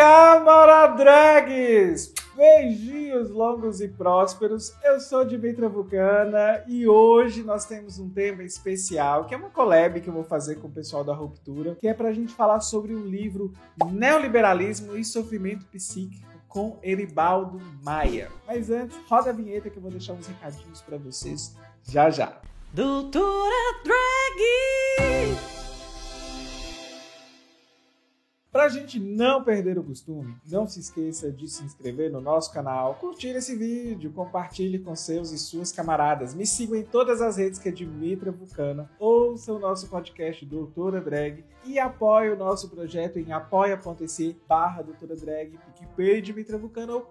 Camaradrags! Beijinhos longos e prósperos. Eu sou Dimitra Vulcana e hoje nós temos um tema especial, que é uma collab que eu vou fazer com o pessoal da Ruptura, que é pra gente falar sobre o livro Neoliberalismo e Sofrimento Psíquico com Eribaldo Maia. Mas antes, roda a vinheta que eu vou deixar uns recadinhos para vocês já já. Doutora Drag! Para a gente não perder o costume, não se esqueça de se inscrever no nosso canal, curtir esse vídeo, compartilhe com seus e suas camaradas. Me sigam em todas as redes que é Dimitra Vulcana, ouça o nosso podcast Doutora Drag e apoie o nosso projeto em apoia.se barra Doutora Drag, PicPay Dimitra Vulcana ou.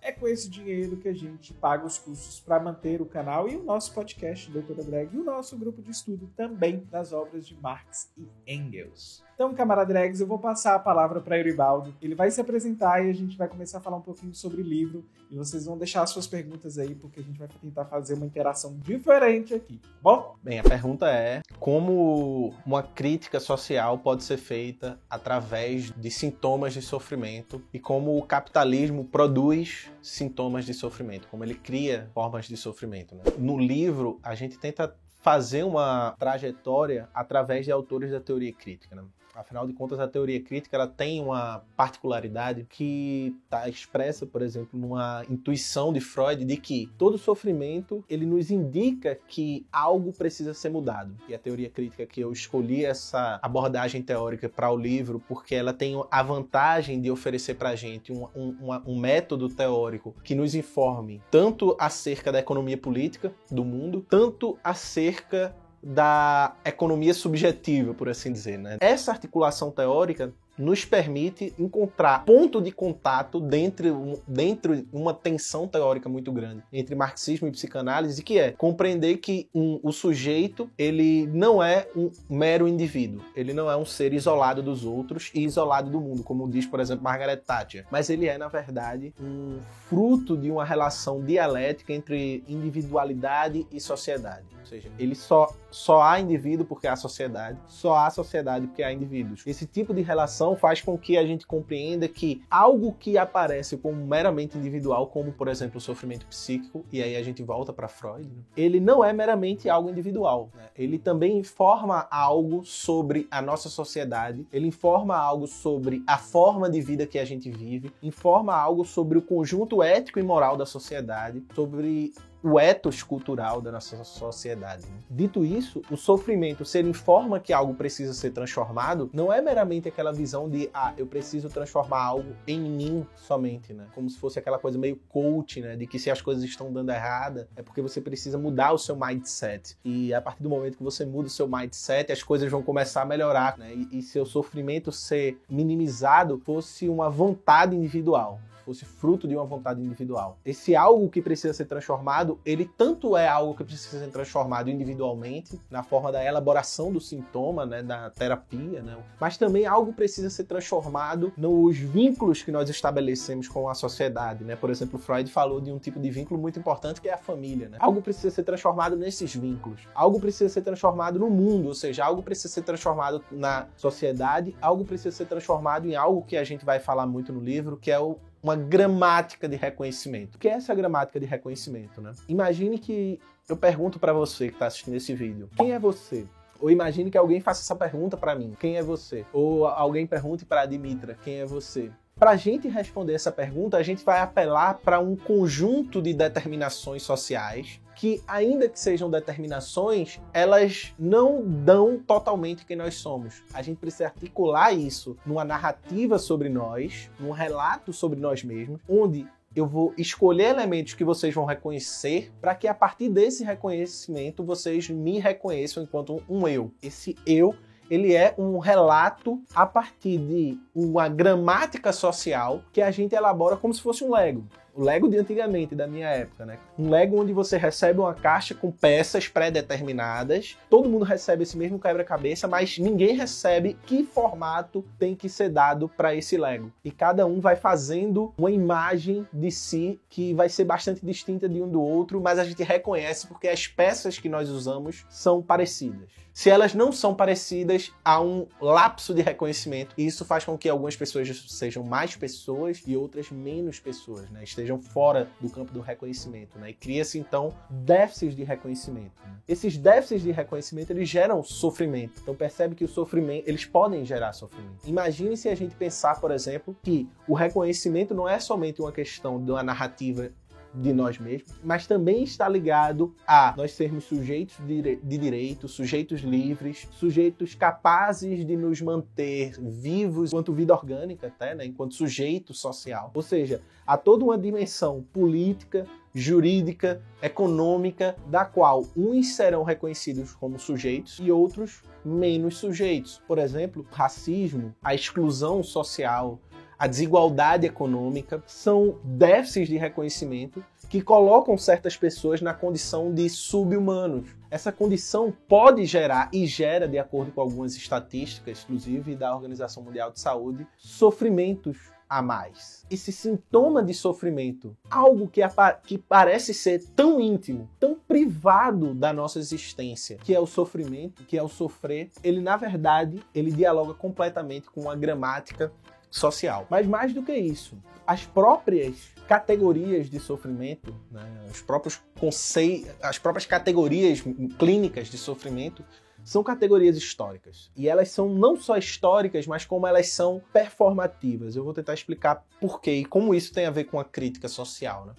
É com esse dinheiro que a gente paga os custos para manter o canal e o nosso podcast Doutora Drag e o nosso grupo de estudo também das obras de Marx e Engels. Engels. Então, camarada Dregs, eu vou passar a palavra para Euribaldo. Ele vai se apresentar e a gente vai começar a falar um pouquinho sobre o livro. E vocês vão deixar suas perguntas aí, porque a gente vai tentar fazer uma interação diferente aqui, tá bom? Bem, a pergunta é como uma crítica social pode ser feita através de sintomas de sofrimento e como o capitalismo produz sintomas de sofrimento, como ele cria formas de sofrimento. Né? No livro, a gente tenta fazer uma trajetória através de autores da teoria crítica. Né? Afinal de contas, a teoria crítica ela tem uma particularidade que está expressa, por exemplo, numa intuição de Freud de que todo sofrimento ele nos indica que algo precisa ser mudado. E a teoria crítica que eu escolhi essa abordagem teórica para o livro porque ela tem a vantagem de oferecer para a gente um, um, um método teórico que nos informe tanto acerca da economia política do mundo, tanto acerca da economia subjetiva, por assim dizer. Né? Essa articulação teórica nos permite encontrar ponto de contato dentro, dentro de uma tensão teórica muito grande entre marxismo e psicanálise, que é compreender que um, o sujeito ele não é um mero indivíduo, ele não é um ser isolado dos outros e isolado do mundo, como diz, por exemplo, Margaret Thatcher, mas ele é, na verdade, um fruto de uma relação dialética entre individualidade e sociedade. Ou seja, ele só, só há indivíduo porque há sociedade, só há sociedade porque há indivíduos. Esse tipo de relação faz com que a gente compreenda que algo que aparece como meramente individual, como por exemplo o sofrimento psíquico, e aí a gente volta para Freud, ele não é meramente algo individual. Né? Ele também informa algo sobre a nossa sociedade, ele informa algo sobre a forma de vida que a gente vive, informa algo sobre o conjunto ético e moral da sociedade, sobre o ethos cultural da nossa sociedade. Né? Dito isso, o sofrimento, se ele informa que algo precisa ser transformado, não é meramente aquela visão de, ah, eu preciso transformar algo em mim somente, né? Como se fosse aquela coisa meio coach, né? De que se as coisas estão dando errada, é porque você precisa mudar o seu mindset. E a partir do momento que você muda o seu mindset, as coisas vão começar a melhorar, né? E, e seu sofrimento ser minimizado fosse uma vontade individual fosse fruto de uma vontade individual. Esse algo que precisa ser transformado, ele tanto é algo que precisa ser transformado individualmente, na forma da elaboração do sintoma, né, da terapia, né, mas também algo precisa ser transformado nos vínculos que nós estabelecemos com a sociedade, né? Por exemplo, Freud falou de um tipo de vínculo muito importante que é a família, né? Algo precisa ser transformado nesses vínculos. Algo precisa ser transformado no mundo, ou seja, algo precisa ser transformado na sociedade, algo precisa ser transformado em algo que a gente vai falar muito no livro, que é o uma gramática de reconhecimento. O que é essa gramática de reconhecimento, né? Imagine que eu pergunto para você que está assistindo esse vídeo, quem é você? Ou imagine que alguém faça essa pergunta para mim, quem é você? Ou alguém pergunte para a Dimitra, quem é você? Para a gente responder essa pergunta, a gente vai apelar para um conjunto de determinações sociais que, ainda que sejam determinações, elas não dão totalmente quem nós somos. A gente precisa articular isso numa narrativa sobre nós, num relato sobre nós mesmos, onde eu vou escolher elementos que vocês vão reconhecer para que a partir desse reconhecimento vocês me reconheçam enquanto um eu. Esse eu ele é um relato a partir de uma gramática social que a gente elabora como se fosse um Lego. O Lego de antigamente, da minha época, né? Um Lego onde você recebe uma caixa com peças pré-determinadas, todo mundo recebe esse mesmo quebra-cabeça, mas ninguém recebe que formato tem que ser dado para esse Lego. E cada um vai fazendo uma imagem de si que vai ser bastante distinta de um do outro, mas a gente reconhece porque as peças que nós usamos são parecidas. Se elas não são parecidas, há um lapso de reconhecimento e isso faz com que algumas pessoas sejam mais pessoas e outras menos pessoas, né? Fora do campo do reconhecimento. Né? E cria-se então déficits de reconhecimento. Esses déficits de reconhecimento eles geram sofrimento. Então percebe que o sofrimento, eles podem gerar sofrimento. Imagine se a gente pensar, por exemplo, que o reconhecimento não é somente uma questão de uma narrativa de nós mesmos, mas também está ligado a nós sermos sujeitos de, direito, sujeitos livres, sujeitos capazes de nos manter vivos enquanto vida orgânica, até, né, enquanto sujeito social. Ou seja, há toda uma dimensão política, jurídica, econômica, da qual uns serão reconhecidos como sujeitos e outros menos sujeitos. Por exemplo, racismo, a exclusão social, a desigualdade econômica, são déficits de reconhecimento que colocam certas pessoas na condição de sub-humanos. Essa condição pode gerar e gera, de acordo com algumas estatísticas, inclusive da Organização Mundial de Saúde, sofrimentos a mais. Esse sintoma de sofrimento, algo que, que parece ser tão íntimo, tão privado da nossa existência, que é o sofrimento, que é o sofrer, ele na verdade, ele dialoga completamente com a gramática social. Mas mais do que isso, as próprias categorias de sofrimento, né, os próprios conceitos, as próprias categorias clínicas de sofrimento são categorias históricas. E elas são não só históricas, mas como elas são performativas. Eu vou tentar explicar por quê e como isso tem a ver com a crítica social. Né?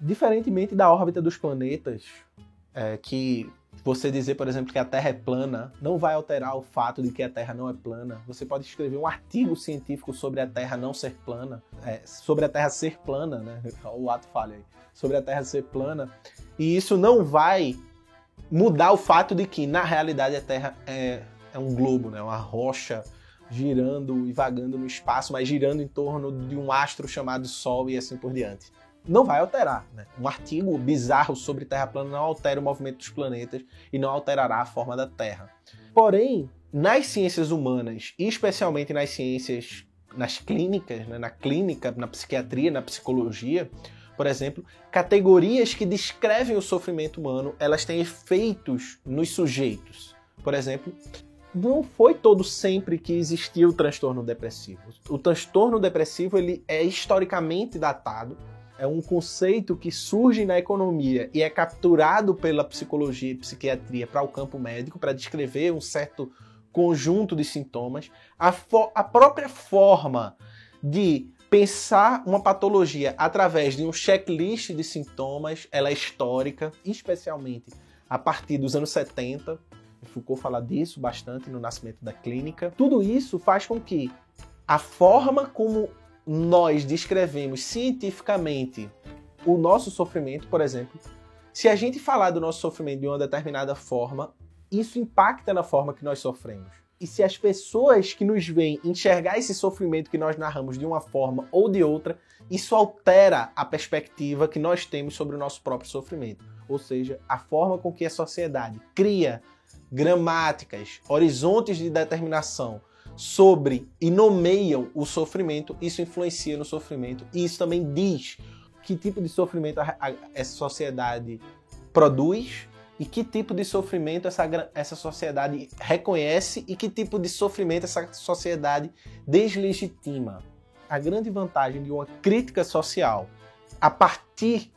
Diferentemente da órbita dos planetas, é, que você dizer, por exemplo, que a Terra é plana não vai alterar o fato de que a Terra não é plana. Você pode escrever um artigo científico sobre a Terra não ser plana, é, sobre a Terra ser plana, né? O ato falha aí. Sobre a Terra ser plana. E isso não vai mudar o fato de que, na realidade, a Terra é, é um globo, né? Uma rocha girando e vagando no espaço, mas girando em torno de um astro chamado Sol e assim por diante não vai alterar. Né? Um artigo bizarro sobre Terra plana não altera o movimento dos planetas e não alterará a forma da Terra. Porém, nas ciências humanas, e especialmente nas ciências, nas clínicas, né? na clínica, na psiquiatria, na psicologia, por exemplo, categorias que descrevem o sofrimento humano, elas têm efeitos nos sujeitos. Por exemplo, não foi todo sempre que existia o transtorno depressivo. O transtorno depressivo ele é historicamente datado é um conceito que surge na economia e é capturado pela psicologia e psiquiatria para o campo médico para descrever um certo conjunto de sintomas. A, a própria forma de pensar uma patologia através de um checklist de sintomas, ela é histórica, especialmente a partir dos anos 70. Foucault fala disso bastante no nascimento da clínica. Tudo isso faz com que a forma como nós descrevemos cientificamente o nosso sofrimento, por exemplo, se a gente falar do nosso sofrimento de uma determinada forma, isso impacta na forma que nós sofremos. E se as pessoas que nos veem enxergar esse sofrimento que nós narramos de uma forma ou de outra, isso altera a perspectiva que nós temos sobre o nosso próprio sofrimento. Ou seja, a forma com que a sociedade cria gramáticas, horizontes de determinação, sobre e nomeiam o sofrimento, isso influencia no sofrimento e isso também diz que tipo de sofrimento a, a, essa sociedade produz e que tipo de sofrimento essa, essa sociedade reconhece e que tipo de sofrimento essa sociedade deslegitima. A grande vantagem de uma crítica social a partir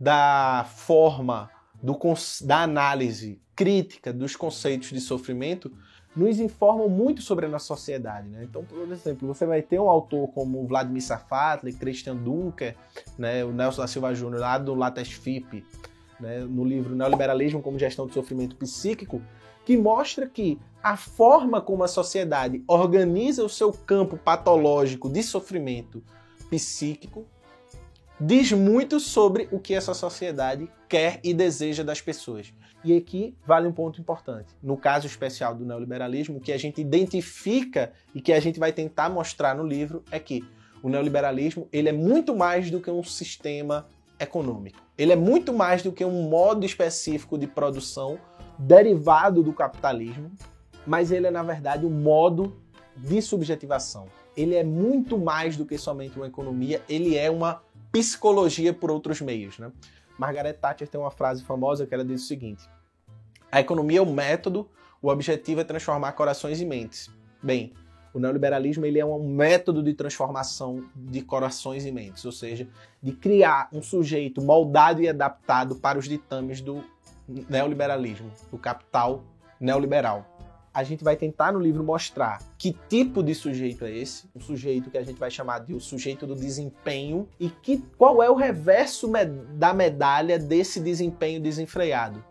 da forma do, da análise crítica dos conceitos de sofrimento nos informam muito sobre a nossa sociedade. Né? Então, por exemplo, você vai ter um autor como Vladimir Safatli, Christian Dunker, né, o Nelson da Silva Júnior, lá do Lattes FIP, né, no livro Neoliberalismo como Gestão do Sofrimento Psíquico, que mostra que a forma como a sociedade organiza o seu campo patológico de sofrimento psíquico diz muito sobre o que essa sociedade quer e deseja das pessoas. E aqui vale um ponto importante. No caso especial do neoliberalismo, o que a gente identifica e que a gente vai tentar mostrar no livro é que o neoliberalismo ele é muito mais do que um sistema econômico. Ele é muito mais do que um modo específico de produção derivado do capitalismo, mas ele é na verdade um modo de subjetivação. Ele é muito mais do que somente uma economia, ele é uma psicologia por outros meios. Né? Margaret Thatcher tem uma frase famosa que ela diz o seguinte: A economia é o método, o objetivo é transformar corações e mentes. Bem, o neoliberalismo ele é um método de transformação de corações e mentes, ou seja, de criar um sujeito moldado e adaptado para os ditames do neoliberalismo, do capital neoliberal. A gente vai tentar no livro mostrar que tipo de sujeito é esse, um sujeito que a gente vai chamar de o sujeito do desempenho e que qual é o reverso da medalha desse desempenho desenfreado.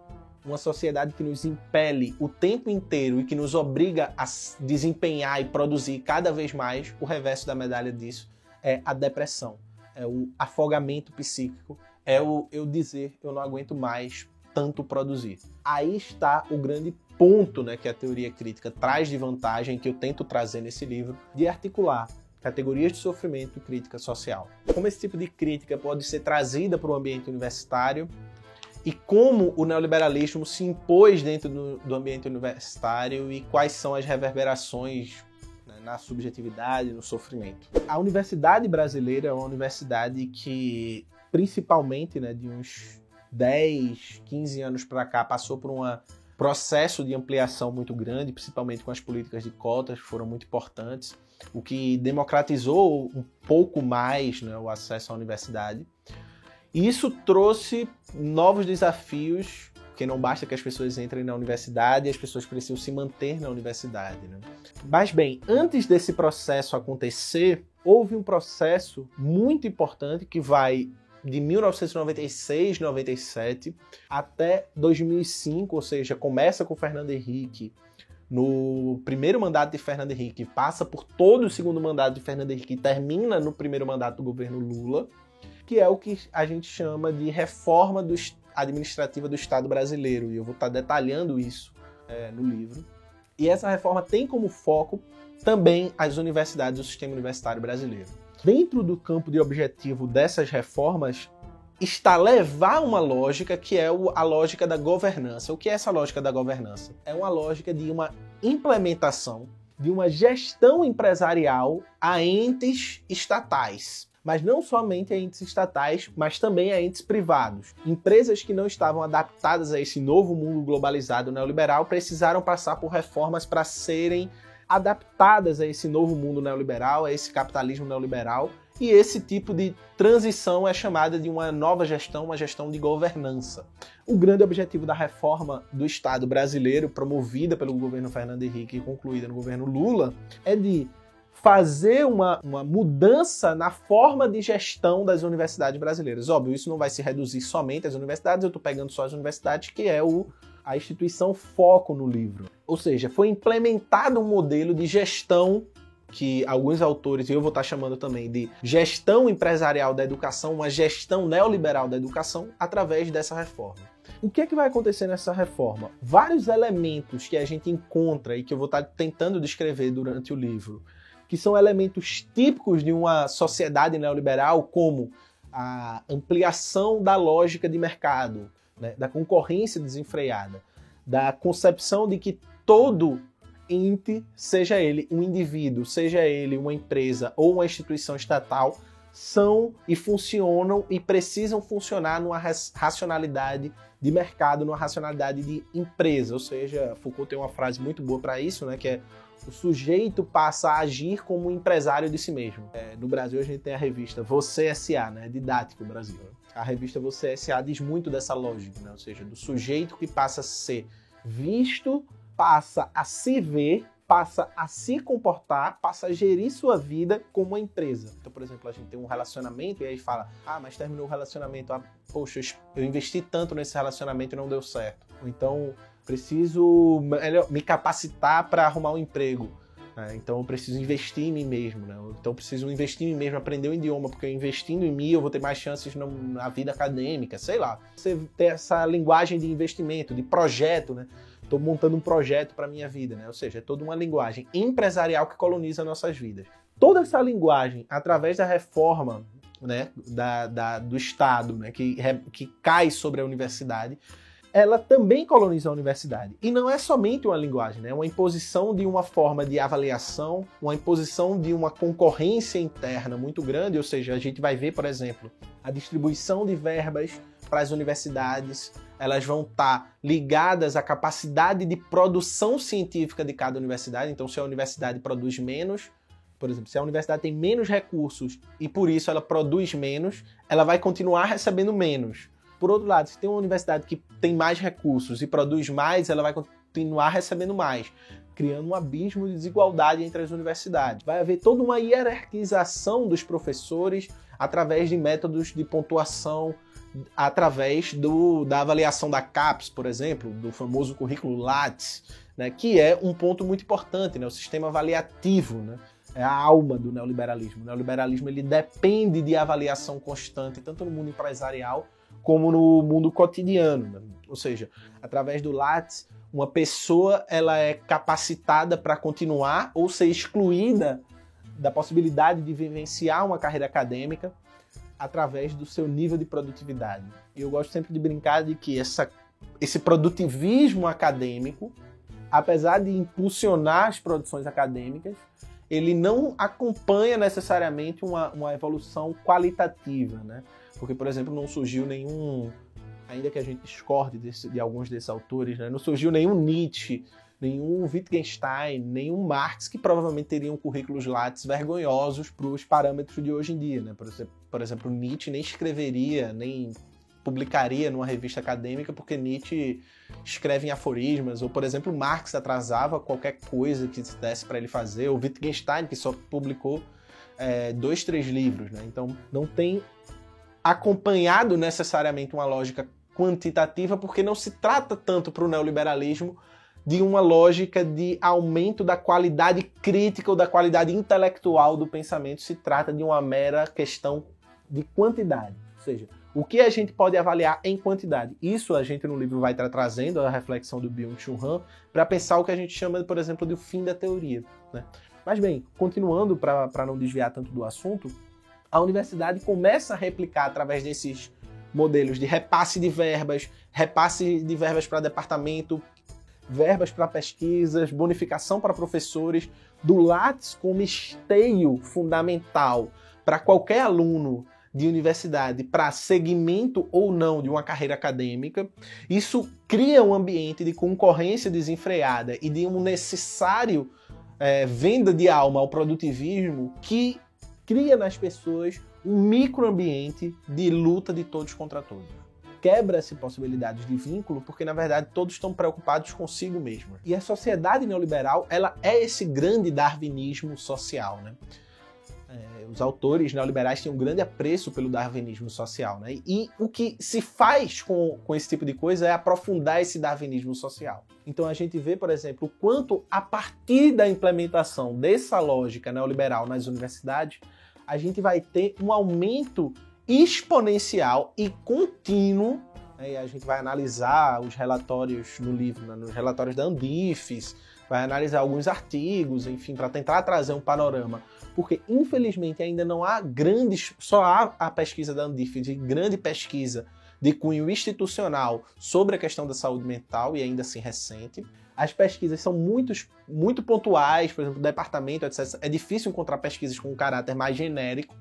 Uma sociedade que nos impele o tempo inteiro e que nos obriga a desempenhar e produzir cada vez mais, o reverso da medalha disso é a depressão, é o afogamento psíquico, é o eu dizer eu não aguento mais tanto produzir. Aí está o grande ponto né, que a teoria crítica traz de vantagem, que eu tento trazer nesse livro, de articular categorias de sofrimento e crítica social. Como esse tipo de crítica pode ser trazida para o ambiente universitário e como o neoliberalismo se impôs dentro do, do ambiente universitário e quais são as reverberações né, na subjetividade, no sofrimento. A universidade brasileira é uma universidade que, principalmente né, de uns 10, 15 anos para cá, passou por um processo de ampliação muito grande, principalmente com as políticas de cotas, que foram muito importantes, o que democratizou um pouco mais né, o acesso à universidade. E isso trouxe novos desafios, porque não basta que as pessoas entrem na universidade, as pessoas precisam se manter na universidade. Né? Mas bem, antes desse processo acontecer, houve um processo muito importante que vai de 1996, 97 até 2005, ou seja, começa com Fernando Henrique no primeiro mandato de Fernando Henrique, passa por todo o segundo mandato de Fernando Henrique e termina no primeiro mandato do governo Lula que é o que a gente chama de reforma do, administrativa do Estado brasileiro. E eu vou estar detalhando isso é, no livro. E essa reforma tem como foco também as universidades do sistema universitário brasileiro. Dentro do campo de objetivo dessas reformas está levar uma lógica que é a lógica da governança. O que é essa lógica da governança? É uma lógica de uma implementação de uma gestão empresarial a entes estatais mas não somente a entes estatais, mas também a entes privados. Empresas que não estavam adaptadas a esse novo mundo globalizado neoliberal precisaram passar por reformas para serem adaptadas a esse novo mundo neoliberal, a esse capitalismo neoliberal. E esse tipo de transição é chamada de uma nova gestão, uma gestão de governança. O grande objetivo da reforma do Estado brasileiro, promovida pelo governo Fernando Henrique e concluída no governo Lula, é de fazer uma, uma mudança na forma de gestão das universidades brasileiras. Óbvio, isso não vai se reduzir somente às universidades, eu estou pegando só as universidades, que é o, a instituição foco no livro. Ou seja, foi implementado um modelo de gestão que alguns autores, e eu vou estar chamando também de gestão empresarial da educação, uma gestão neoliberal da educação, através dessa reforma. O que é que vai acontecer nessa reforma? Vários elementos que a gente encontra e que eu vou estar tentando descrever durante o livro que são elementos típicos de uma sociedade neoliberal, como a ampliação da lógica de mercado, né, da concorrência desenfreada, da concepção de que todo ente, seja ele um indivíduo, seja ele uma empresa ou uma instituição estatal, são e funcionam e precisam funcionar numa racionalidade de mercado, numa racionalidade de empresa. Ou seja, Foucault tem uma frase muito boa para isso, né, que é o sujeito passa a agir como um empresário de si mesmo. É, no Brasil a gente tem a revista Você S.A., né? Didático Brasil. A revista Você S.A. diz muito dessa lógica, né? Ou seja, do sujeito que passa a ser visto, passa a se ver, passa a se comportar, passa a gerir sua vida como uma empresa. Então, por exemplo, a gente tem um relacionamento e aí fala: ah, mas terminou o relacionamento, ah, poxa, eu investi tanto nesse relacionamento e não deu certo. Ou então, preciso me capacitar para arrumar um emprego. Né? Então eu preciso investir em mim mesmo. Né? Então eu preciso investir em mim mesmo, aprender o um idioma, porque investindo em mim eu vou ter mais chances na vida acadêmica, sei lá. Você ter essa linguagem de investimento, de projeto, né? Estou montando um projeto para minha vida, né? Ou seja, é toda uma linguagem empresarial que coloniza nossas vidas. Toda essa linguagem, através da reforma né, da, da, do Estado, né, que, que cai sobre a universidade, ela também coloniza a universidade. E não é somente uma linguagem, né? é uma imposição de uma forma de avaliação, uma imposição de uma concorrência interna muito grande, ou seja, a gente vai ver, por exemplo, a distribuição de verbas para as universidades, elas vão estar tá ligadas à capacidade de produção científica de cada universidade. Então, se a universidade produz menos, por exemplo, se a universidade tem menos recursos e por isso ela produz menos, ela vai continuar recebendo menos. Por outro lado, se tem uma universidade que tem mais recursos e produz mais, ela vai continuar recebendo mais, criando um abismo de desigualdade entre as universidades. Vai haver toda uma hierarquização dos professores através de métodos de pontuação, através do, da avaliação da CAPES, por exemplo, do famoso currículo Lattes, né, que é um ponto muito importante, né, o sistema avaliativo. Né, é a alma do neoliberalismo. O neoliberalismo ele depende de avaliação constante, tanto no mundo empresarial como no mundo cotidiano. Né? Ou seja, através do Lattes, uma pessoa ela é capacitada para continuar ou ser excluída da possibilidade de vivenciar uma carreira acadêmica através do seu nível de produtividade. E eu gosto sempre de brincar de que essa, esse produtivismo acadêmico, apesar de impulsionar as produções acadêmicas, ele não acompanha necessariamente uma, uma evolução qualitativa, né? Porque, por exemplo, não surgiu nenhum, ainda que a gente discorde desse, de alguns desses autores, né? não surgiu nenhum Nietzsche, nenhum Wittgenstein, nenhum Marx que provavelmente teriam currículos lattes vergonhosos para os parâmetros de hoje em dia. Né? Por, exemplo, Nietzsche nem escreveria, nem publicaria numa revista acadêmica porque Nietzsche escreve em aforismas, ou por exemplo, Marx atrasava qualquer coisa que se desse para ele fazer, ou Wittgenstein, que só publicou é, dois, três livros. Né? Então não tem acompanhado necessariamente uma lógica quantitativa, porque não se trata tanto para o neoliberalismo de uma lógica de aumento da qualidade crítica ou da qualidade intelectual do pensamento, se trata de uma mera questão de quantidade. Ou seja, o que a gente pode avaliar em quantidade. Isso a gente no livro vai estar trazendo a reflexão do Byung-Chul Han para pensar o que a gente chama, por exemplo, de o fim da teoria. Né? Mas bem, continuando para não desviar tanto do assunto, a universidade começa a replicar através desses modelos de repasse de verbas, repasse de verbas para departamento, verbas para pesquisas, bonificação para professores, do Lattes como esteio fundamental para qualquer aluno de universidade para segmento ou não de uma carreira acadêmica. Isso cria um ambiente de concorrência desenfreada e de um necessário é, venda de alma ao produtivismo que cria nas pessoas um microambiente de luta de todos contra todos. Quebra-se possibilidades de vínculo porque, na verdade, todos estão preocupados consigo mesmo. E a sociedade neoliberal, ela é esse grande darwinismo social, né? É, os autores neoliberais têm um grande apreço pelo darwinismo social, né? E o que se faz com, com esse tipo de coisa é aprofundar esse darwinismo social. Então a gente vê, por exemplo, o quanto a partir da implementação dessa lógica neoliberal nas universidades, a gente vai ter um aumento exponencial e contínuo. Né? E a gente vai analisar os relatórios no livro, né? nos relatórios da Andifes, vai analisar alguns artigos, enfim, para tentar trazer um panorama. Porque, infelizmente, ainda não há grandes. Só há a pesquisa da Andifes, de grande pesquisa de cunho institucional sobre a questão da saúde mental, e ainda assim recente. As pesquisas são muitos, muito pontuais, por exemplo, departamento, etc. É difícil encontrar pesquisas com um caráter mais genérico,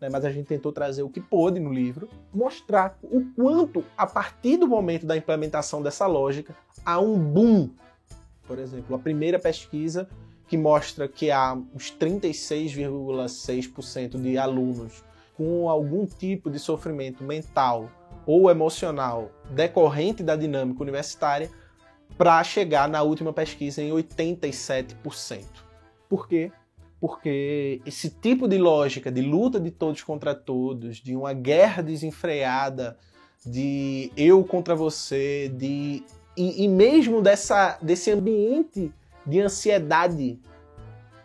né? mas a gente tentou trazer o que pôde no livro, mostrar o quanto, a partir do momento da implementação dessa lógica, há um boom. Por exemplo, a primeira pesquisa que mostra que há uns 36,6% de alunos com algum tipo de sofrimento mental ou emocional decorrente da dinâmica universitária para chegar na última pesquisa em 87%. Por quê? Porque esse tipo de lógica de luta de todos contra todos, de uma guerra desenfreada, de eu contra você, de e, e mesmo dessa, desse ambiente de ansiedade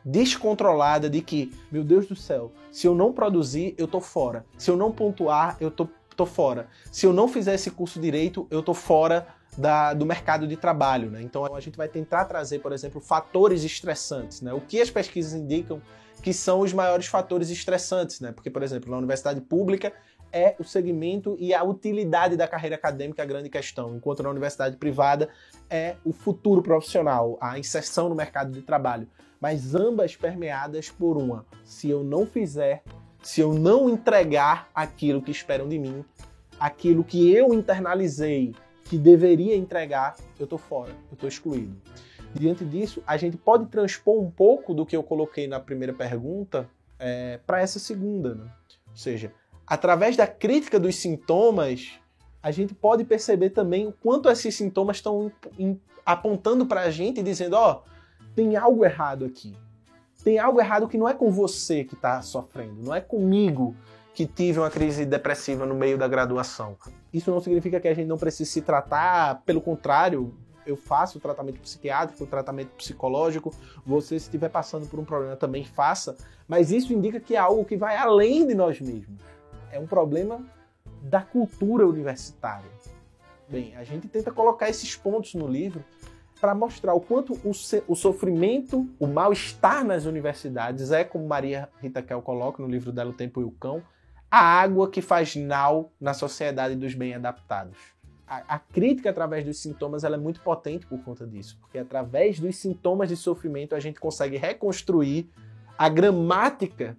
descontrolada de que, meu Deus do céu, se eu não produzir, eu tô fora. Se eu não pontuar, eu tô, tô fora. Se eu não fizer esse curso direito, eu tô fora da, do mercado de trabalho. Né? Então a gente vai tentar trazer, por exemplo, fatores estressantes. Né? O que as pesquisas indicam que são os maiores fatores estressantes, né? Porque, por exemplo, na universidade pública é o segmento e a utilidade da carreira acadêmica a grande questão, enquanto na universidade privada é o futuro profissional, a inserção no mercado de trabalho. Mas ambas permeadas por uma: se eu não fizer, se eu não entregar aquilo que esperam de mim, aquilo que eu internalizei que deveria entregar, eu tô fora, eu tô excluído. Diante disso, a gente pode transpor um pouco do que eu coloquei na primeira pergunta é, para essa segunda. Né? Ou seja, através da crítica dos sintomas, a gente pode perceber também o quanto esses sintomas estão apontando para a gente e dizendo: ó, oh, tem algo errado aqui. Tem algo errado que não é com você que está sofrendo, não é comigo que tive uma crise depressiva no meio da graduação. Isso não significa que a gente não precise se tratar, pelo contrário, eu faço o tratamento psiquiátrico, o tratamento psicológico, você se estiver passando por um problema também faça, mas isso indica que é algo que vai além de nós mesmos. É um problema da cultura universitária. Bem, a gente tenta colocar esses pontos no livro para mostrar o quanto o, o sofrimento, o mal-estar nas universidades é, como Maria Rita Kel coloca no livro dela O Tempo e o Cão, a água que faz nau na sociedade dos bem adaptados a, a, crítica através dos sintomas é muito potente por conta disso, porque através dos sintomas de sofrimento a gente consegue reconstruir a gramática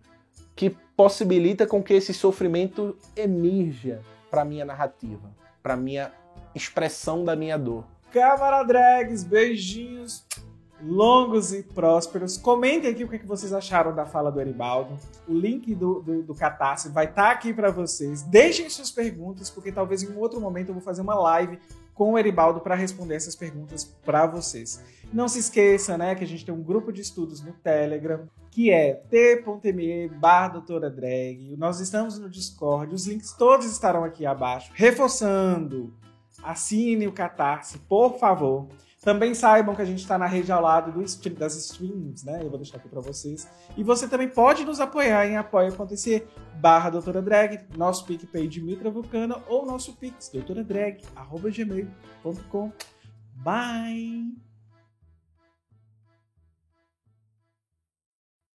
que possibilita com que esse sofrimento emerja para minha narrativa, para minha expressão da minha dor. Câmara Drags, beijinhos longos e prósperos. Comentem aqui o que, vocês acharam da fala do Eribaldo. O link do, do, do Catarse vai estar tá aqui para vocês. Deixem suas perguntas, porque talvez em um outro momento eu vou fazer uma live com o Eribaldo para responder essas perguntas para vocês. Não se esqueça, né, que a gente tem um grupo de estudos no Telegram, que é t.me barra doutora drag. Nós estamos no Discord, os links todos estarão aqui abaixo. Reforçando, assine o Catarse, por favor. Também saibam que a gente está na rede ao lado do, das streams, né? Eu vou deixar aqui para vocês. E você também pode nos apoiar em apoia.se barra doutora drag, nosso PicPay de Mitra Vulcana ou nosso pix, doutoradrag, arroba gmail.com. Bye!